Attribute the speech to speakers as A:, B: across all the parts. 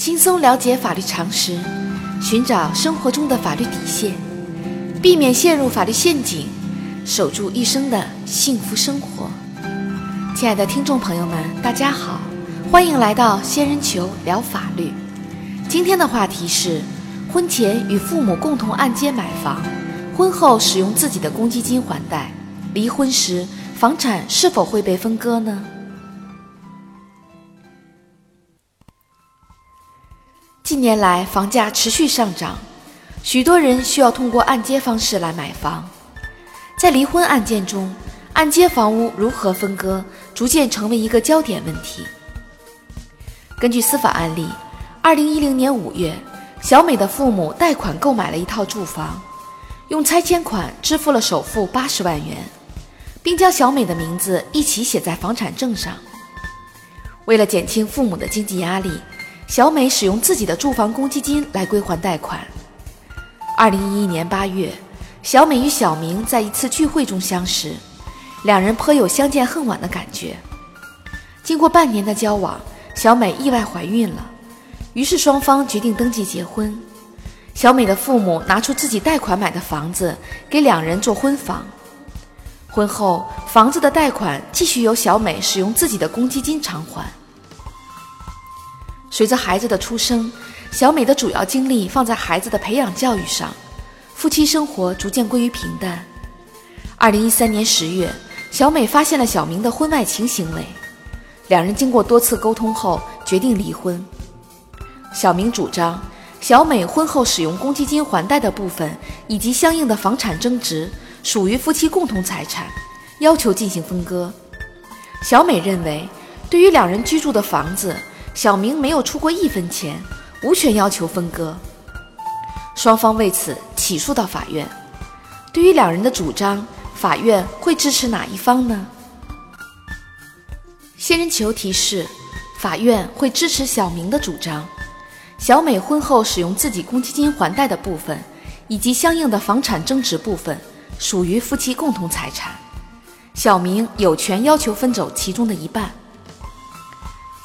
A: 轻松了解法律常识，寻找生活中的法律底线，避免陷入法律陷阱，守住一生的幸福生活。亲爱的听众朋友们，大家好，欢迎来到仙人球聊法律。今天的话题是：婚前与父母共同按揭买房，婚后使用自己的公积金还贷，离婚时房产是否会被分割呢？近年来，房价持续上涨，许多人需要通过按揭方式来买房。在离婚案件中，按揭房屋如何分割，逐渐成为一个焦点问题。根据司法案例，二零一零年五月，小美的父母贷款购买了一套住房，用拆迁款支付了首付八十万元，并将小美的名字一起写在房产证上。为了减轻父母的经济压力。小美使用自己的住房公积金来归还贷款。二零一一年八月，小美与小明在一次聚会中相识，两人颇有相见恨晚的感觉。经过半年的交往，小美意外怀孕了，于是双方决定登记结婚。小美的父母拿出自己贷款买的房子给两人做婚房。婚后，房子的贷款继续由小美使用自己的公积金偿还。随着孩子的出生，小美的主要精力放在孩子的培养教育上，夫妻生活逐渐归于平淡。二零一三年十月，小美发现了小明的婚外情行为，两人经过多次沟通后决定离婚。小明主张，小美婚后使用公积金还贷的部分以及相应的房产增值属于夫妻共同财产，要求进行分割。小美认为，对于两人居住的房子。小明没有出过一分钱，无权要求分割。双方为此起诉到法院。对于两人的主张，法院会支持哪一方呢？仙人球提示：法院会支持小明的主张。小美婚后使用自己公积金还贷的部分，以及相应的房产增值部分，属于夫妻共同财产。小明有权要求分走其中的一半。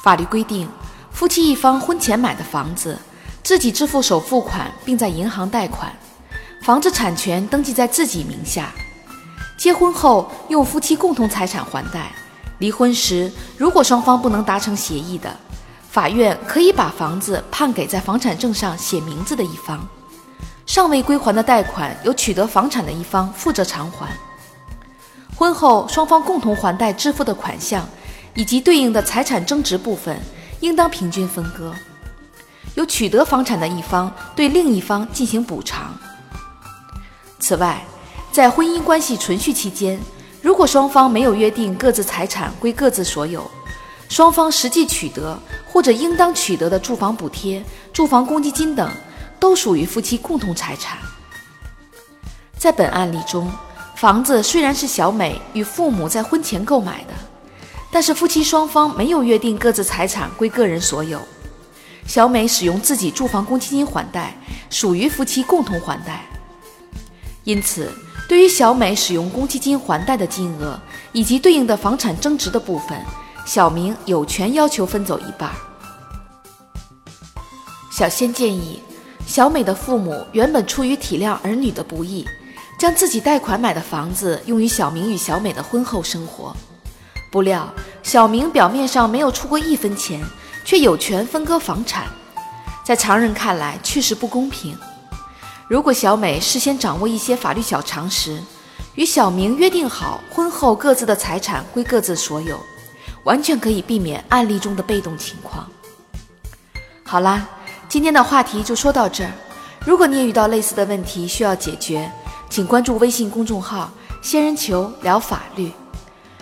A: 法律规定，夫妻一方婚前买的房子，自己支付首付款，并在银行贷款，房子产权登记在自己名下。结婚后用夫妻共同财产还贷，离婚时如果双方不能达成协议的，法院可以把房子判给在房产证上写名字的一方，尚未归还的贷款由取得房产的一方负责偿还。婚后双方共同还贷支付的款项。以及对应的财产增值部分，应当平均分割，由取得房产的一方对另一方进行补偿。此外，在婚姻关系存续期间，如果双方没有约定各自财产归各自所有，双方实际取得或者应当取得的住房补贴、住房公积金等，都属于夫妻共同财产。在本案例中，房子虽然是小美与父母在婚前购买的。但是夫妻双方没有约定各自财产归个人所有，小美使用自己住房公积金还贷，属于夫妻共同还贷。因此，对于小美使用公积金还贷的金额以及对应的房产增值的部分，小明有权要求分走一半。小仙建议，小美的父母原本出于体谅儿女的不易，将自己贷款买的房子用于小明与小美的婚后生活。不料，小明表面上没有出过一分钱，却有权分割房产，在常人看来确实不公平。如果小美事先掌握一些法律小常识，与小明约定好婚后各自的财产归各自所有，完全可以避免案例中的被动情况。好啦，今天的话题就说到这儿。如果你也遇到类似的问题需要解决，请关注微信公众号“仙人球聊法律”。